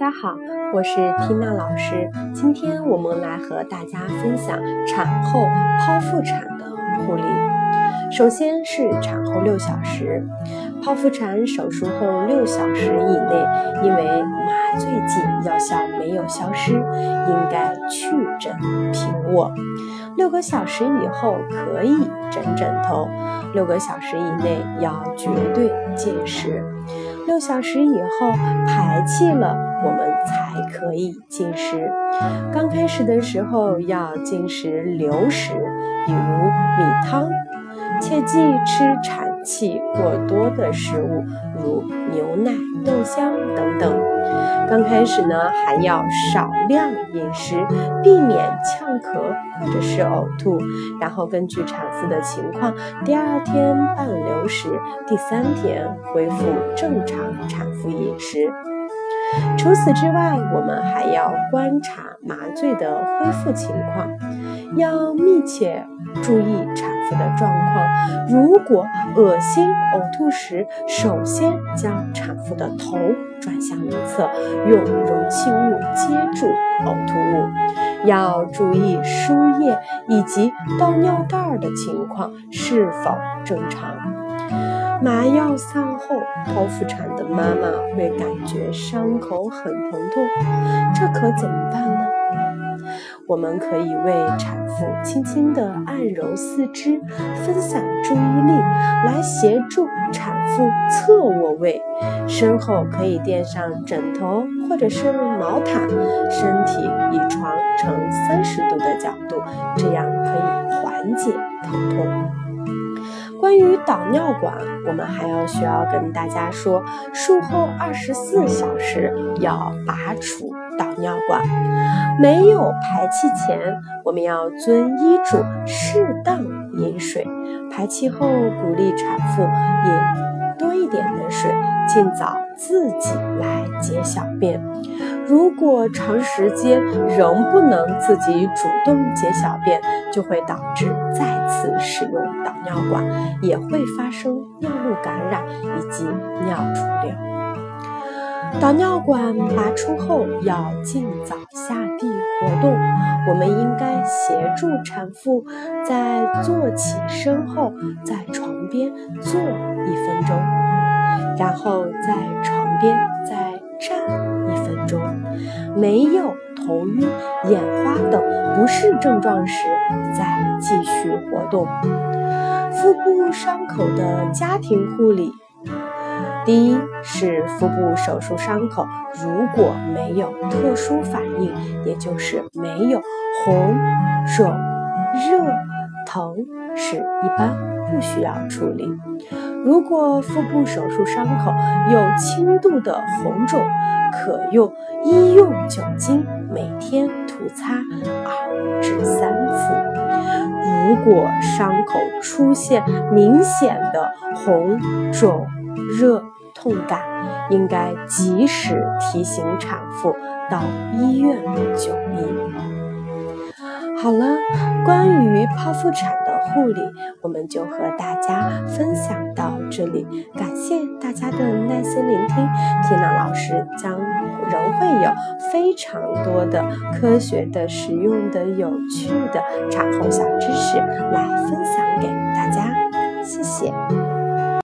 大家好，我是缇娜老师。今天我们来和大家分享产后剖腹产的护理。首先是产后六小时，剖腹产手术后六小时以内，因为麻醉剂药效没有消失，应该去枕平卧。六个小时以后可以枕枕头，六个小时以内要绝对禁食。六小时以后排气了，我们才可以进食。刚开始的时候要进食流食，比如米汤，切记吃产气过多的食物，如牛奶、豆浆等等。刚开始呢，还要少量饮食，避免呛咳或者是呕吐。然后根据产妇的情况，第二天半流食，第三天恢复正常产妇饮食。除此之外，我们还要观察麻醉的恢复情况，要密切注意产妇的状况。如果恶心、呕吐时，首先将产妇的头转向一侧，用容器物接住呕吐物。要注意输液以及倒尿袋的情况是否正常。麻药散后，剖腹产的妈妈会感觉伤口很疼痛，这可怎么办呢？我们可以为产妇轻轻地按揉四肢，分散注意力，来协助产妇侧卧位。身后可以垫上枕头或者是毛毯，身体以床呈三十度的角度，这样可以缓解疼痛。关于导尿管，我们还要需要跟大家说，术后二十四小时要拔除导尿管。没有排气前，我们要遵医嘱适当饮水；排气后，鼓励产妇饮多一点的水，尽早自己来解小便。如果长时间仍不能自己主动解小便，就会导致再次使用导尿管，也会发生尿路感染以及尿出流。导尿管拔出后要尽早下地活动，我们应该协助产妇在坐起身后，在床边坐一分钟，然后在床边。没有头晕、眼花等不适症状时，再继续活动。腹部伤口的家庭护理，第一是腹部手术伤口，如果没有特殊反应，也就是没有红、肿、热、疼，是一般不需要处理。如果腹部手术伤口有轻度的红肿，可用医用酒精每天涂擦二至三次。如果伤口出现明显的红肿、热、痛感，应该及时提醒产妇到医院就医。好了，关于剖腹产护理，我们就和大家分享到这里。感谢大家的耐心聆听，缇娜老师将仍会有非常多的科学的、实用的、有趣的产后小知识来分享给大家。谢谢。